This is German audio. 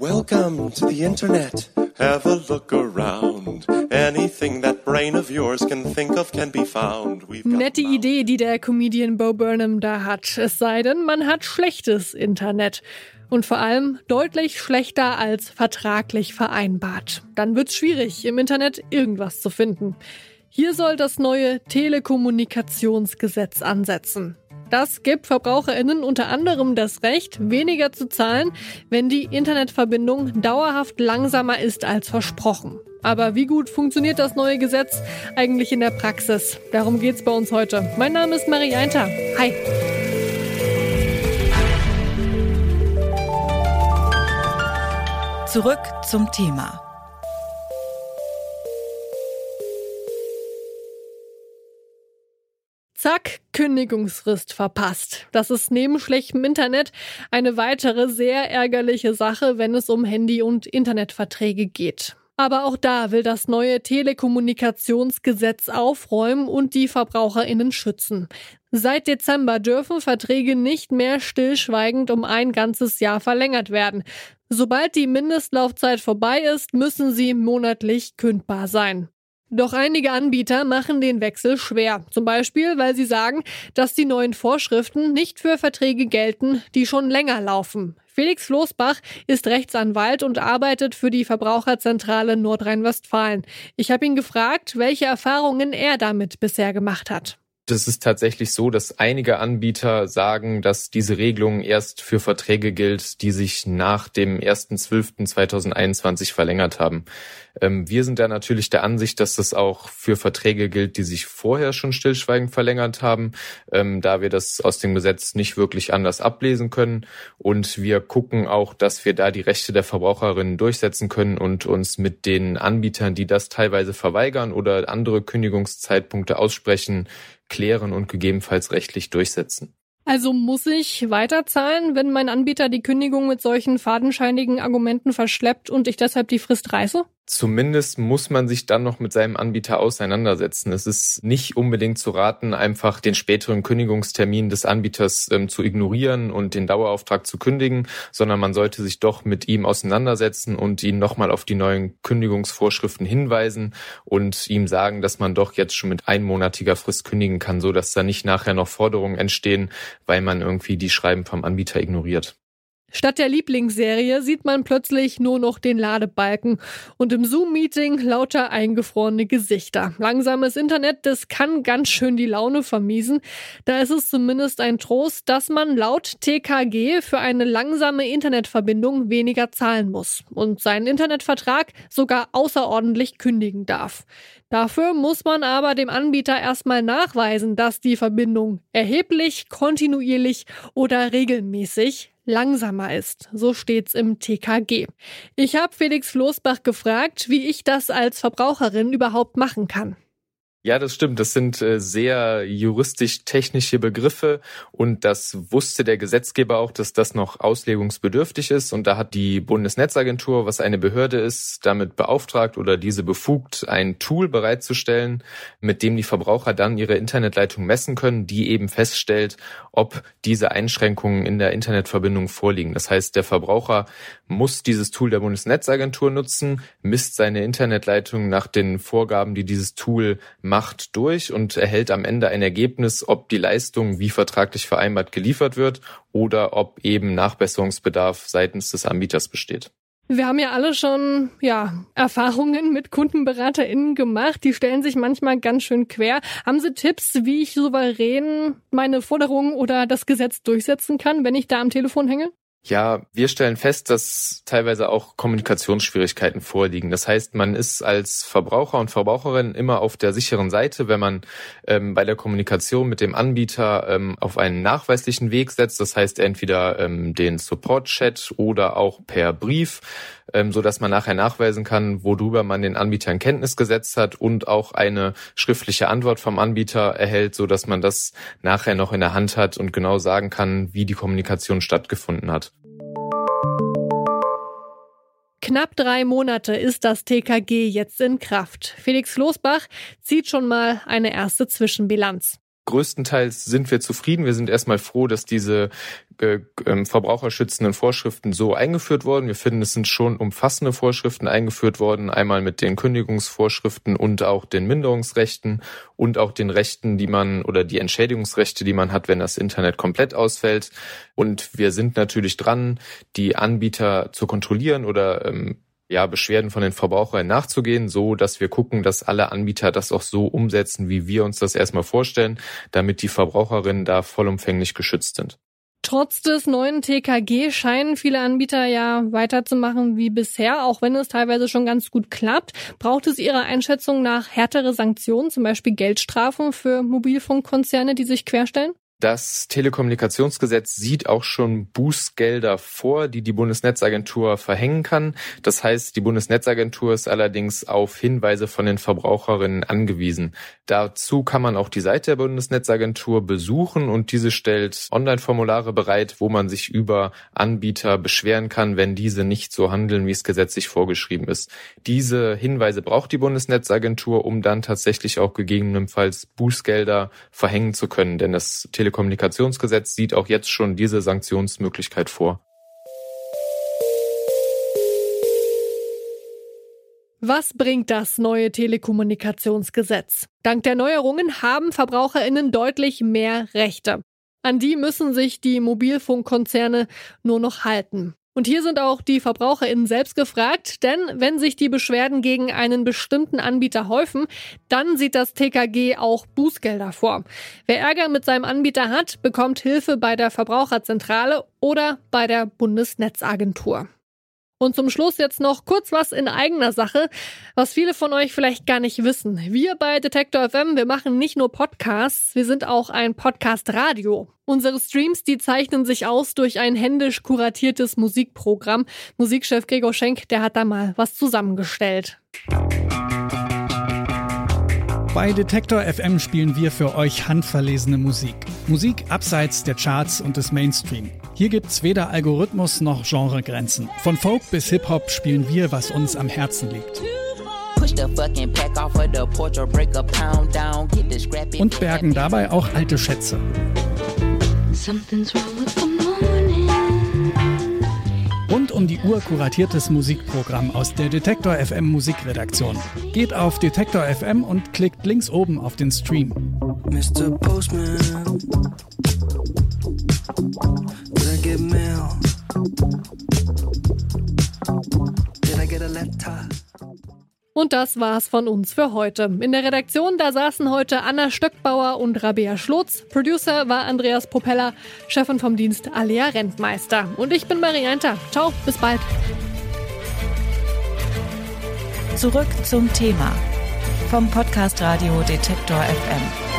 Welcome to the Internet. Have a look around. Anything that brain of yours can think of can be found. Nette Idee, die der Comedian Bo Burnham da hat. Es sei denn, man hat schlechtes Internet. Und vor allem deutlich schlechter als vertraglich vereinbart. Dann wird's schwierig, im Internet irgendwas zu finden. Hier soll das neue Telekommunikationsgesetz ansetzen. Das gibt Verbraucherinnen unter anderem das Recht, weniger zu zahlen, wenn die Internetverbindung dauerhaft langsamer ist als versprochen. Aber wie gut funktioniert das neue Gesetz eigentlich in der Praxis? Darum geht's bei uns heute. Mein Name ist Marie Einter. Hi. Zurück zum Thema. Zack, Kündigungsfrist verpasst. Das ist neben schlechtem Internet eine weitere sehr ärgerliche Sache, wenn es um Handy- und Internetverträge geht. Aber auch da will das neue Telekommunikationsgesetz aufräumen und die Verbraucherinnen schützen. Seit Dezember dürfen Verträge nicht mehr stillschweigend um ein ganzes Jahr verlängert werden. Sobald die Mindestlaufzeit vorbei ist, müssen sie monatlich kündbar sein. Doch einige Anbieter machen den Wechsel schwer. Zum Beispiel, weil sie sagen, dass die neuen Vorschriften nicht für Verträge gelten, die schon länger laufen. Felix Floßbach ist Rechtsanwalt und arbeitet für die Verbraucherzentrale Nordrhein-Westfalen. Ich habe ihn gefragt, welche Erfahrungen er damit bisher gemacht hat. Das ist tatsächlich so, dass einige Anbieter sagen, dass diese Regelung erst für Verträge gilt, die sich nach dem 1.12.2021 verlängert haben. Ähm, wir sind da natürlich der Ansicht, dass das auch für Verträge gilt, die sich vorher schon stillschweigend verlängert haben, ähm, da wir das aus dem Gesetz nicht wirklich anders ablesen können. Und wir gucken auch, dass wir da die Rechte der Verbraucherinnen durchsetzen können und uns mit den Anbietern, die das teilweise verweigern oder andere Kündigungszeitpunkte aussprechen, klären und gegebenenfalls rechtlich durchsetzen. Also muss ich weiterzahlen, wenn mein Anbieter die Kündigung mit solchen fadenscheinigen Argumenten verschleppt und ich deshalb die Frist reiße? Zumindest muss man sich dann noch mit seinem Anbieter auseinandersetzen. Es ist nicht unbedingt zu raten, einfach den späteren Kündigungstermin des Anbieters ähm, zu ignorieren und den Dauerauftrag zu kündigen, sondern man sollte sich doch mit ihm auseinandersetzen und ihn nochmal auf die neuen Kündigungsvorschriften hinweisen und ihm sagen, dass man doch jetzt schon mit einmonatiger Frist kündigen kann, so dass da nicht nachher noch Forderungen entstehen, weil man irgendwie die Schreiben vom Anbieter ignoriert. Statt der Lieblingsserie sieht man plötzlich nur noch den Ladebalken und im Zoom-Meeting lauter eingefrorene Gesichter. Langsames Internet, das kann ganz schön die Laune vermiesen. Da ist es zumindest ein Trost, dass man laut TKG für eine langsame Internetverbindung weniger zahlen muss und seinen Internetvertrag sogar außerordentlich kündigen darf. Dafür muss man aber dem Anbieter erstmal nachweisen, dass die Verbindung erheblich, kontinuierlich oder regelmäßig langsamer ist. So steht's im TKG. Ich habe Felix Floßbach gefragt, wie ich das als Verbraucherin überhaupt machen kann. Ja, das stimmt. Das sind äh, sehr juristisch-technische Begriffe und das wusste der Gesetzgeber auch, dass das noch auslegungsbedürftig ist. Und da hat die Bundesnetzagentur, was eine Behörde ist, damit beauftragt oder diese befugt, ein Tool bereitzustellen, mit dem die Verbraucher dann ihre Internetleitung messen können, die eben feststellt, ob diese Einschränkungen in der Internetverbindung vorliegen. Das heißt, der Verbraucher muss dieses Tool der Bundesnetzagentur nutzen, misst seine Internetleitung nach den Vorgaben, die dieses Tool macht, durch und erhält am Ende ein Ergebnis, ob die Leistung wie vertraglich vereinbart geliefert wird oder ob eben Nachbesserungsbedarf seitens des Anbieters besteht. Wir haben ja alle schon, ja, Erfahrungen mit KundenberaterInnen gemacht. Die stellen sich manchmal ganz schön quer. Haben Sie Tipps, wie ich souverän meine Forderungen oder das Gesetz durchsetzen kann, wenn ich da am Telefon hänge? Ja, wir stellen fest, dass teilweise auch Kommunikationsschwierigkeiten vorliegen. Das heißt, man ist als Verbraucher und Verbraucherin immer auf der sicheren Seite, wenn man ähm, bei der Kommunikation mit dem Anbieter ähm, auf einen nachweislichen Weg setzt. Das heißt, entweder ähm, den Support-Chat oder auch per Brief, ähm, so dass man nachher nachweisen kann, worüber man den Anbieter in Kenntnis gesetzt hat und auch eine schriftliche Antwort vom Anbieter erhält, so dass man das nachher noch in der Hand hat und genau sagen kann, wie die Kommunikation stattgefunden hat. Knapp drei Monate ist das TKG jetzt in Kraft. Felix Losbach zieht schon mal eine erste Zwischenbilanz. Größtenteils sind wir zufrieden. Wir sind erstmal froh, dass diese äh, äh, verbraucherschützenden Vorschriften so eingeführt wurden. Wir finden, es sind schon umfassende Vorschriften eingeführt worden, einmal mit den Kündigungsvorschriften und auch den Minderungsrechten und auch den Rechten, die man oder die Entschädigungsrechte, die man hat, wenn das Internet komplett ausfällt. Und wir sind natürlich dran, die Anbieter zu kontrollieren oder ähm, ja, Beschwerden von den Verbrauchern nachzugehen, so dass wir gucken, dass alle Anbieter das auch so umsetzen, wie wir uns das erstmal vorstellen, damit die Verbraucherinnen da vollumfänglich geschützt sind. Trotz des neuen TKG scheinen viele Anbieter ja weiterzumachen wie bisher, auch wenn es teilweise schon ganz gut klappt. Braucht es Ihrer Einschätzung nach härtere Sanktionen, zum Beispiel Geldstrafen für Mobilfunkkonzerne, die sich querstellen? Das Telekommunikationsgesetz sieht auch schon Bußgelder vor, die die Bundesnetzagentur verhängen kann. Das heißt, die Bundesnetzagentur ist allerdings auf Hinweise von den Verbraucherinnen angewiesen. Dazu kann man auch die Seite der Bundesnetzagentur besuchen und diese stellt Online-Formulare bereit, wo man sich über Anbieter beschweren kann, wenn diese nicht so handeln, wie es gesetzlich vorgeschrieben ist. Diese Hinweise braucht die Bundesnetzagentur, um dann tatsächlich auch gegebenenfalls Bußgelder verhängen zu können, denn das Tele Telekommunikationsgesetz sieht auch jetzt schon diese Sanktionsmöglichkeit vor. Was bringt das neue Telekommunikationsgesetz? Dank der Neuerungen haben Verbraucherinnen deutlich mehr Rechte. An die müssen sich die Mobilfunkkonzerne nur noch halten. Und hier sind auch die VerbraucherInnen selbst gefragt, denn wenn sich die Beschwerden gegen einen bestimmten Anbieter häufen, dann sieht das TKG auch Bußgelder vor. Wer Ärger mit seinem Anbieter hat, bekommt Hilfe bei der Verbraucherzentrale oder bei der Bundesnetzagentur. Und zum Schluss jetzt noch kurz was in eigener Sache, was viele von euch vielleicht gar nicht wissen. Wir bei Detektor FM, wir machen nicht nur Podcasts, wir sind auch ein Podcast-Radio. Unsere Streams, die zeichnen sich aus durch ein händisch kuratiertes Musikprogramm. Musikchef Gregor Schenk, der hat da mal was zusammengestellt. Bei Detektor FM spielen wir für euch handverlesene Musik. Musik abseits der Charts und des Mainstream. Hier gibt's weder Algorithmus noch Genregrenzen. Von Folk bis Hip-Hop spielen wir, was uns am Herzen liegt. Und bergen dabei auch alte Schätze. Rund um die Uhr kuratiertes Musikprogramm aus der Detektor FM Musikredaktion. Geht auf Detektor FM und klickt links oben auf den Stream. Mr. Postman. Und das war's von uns für heute. In der Redaktion, da saßen heute Anna Stöckbauer und Rabea Schlotz. Producer war Andreas Propeller, Chefin vom Dienst Alia Rentmeister. Und ich bin Marianta. Ciao, bis bald. Zurück zum Thema vom Podcast Radio Detektor FM.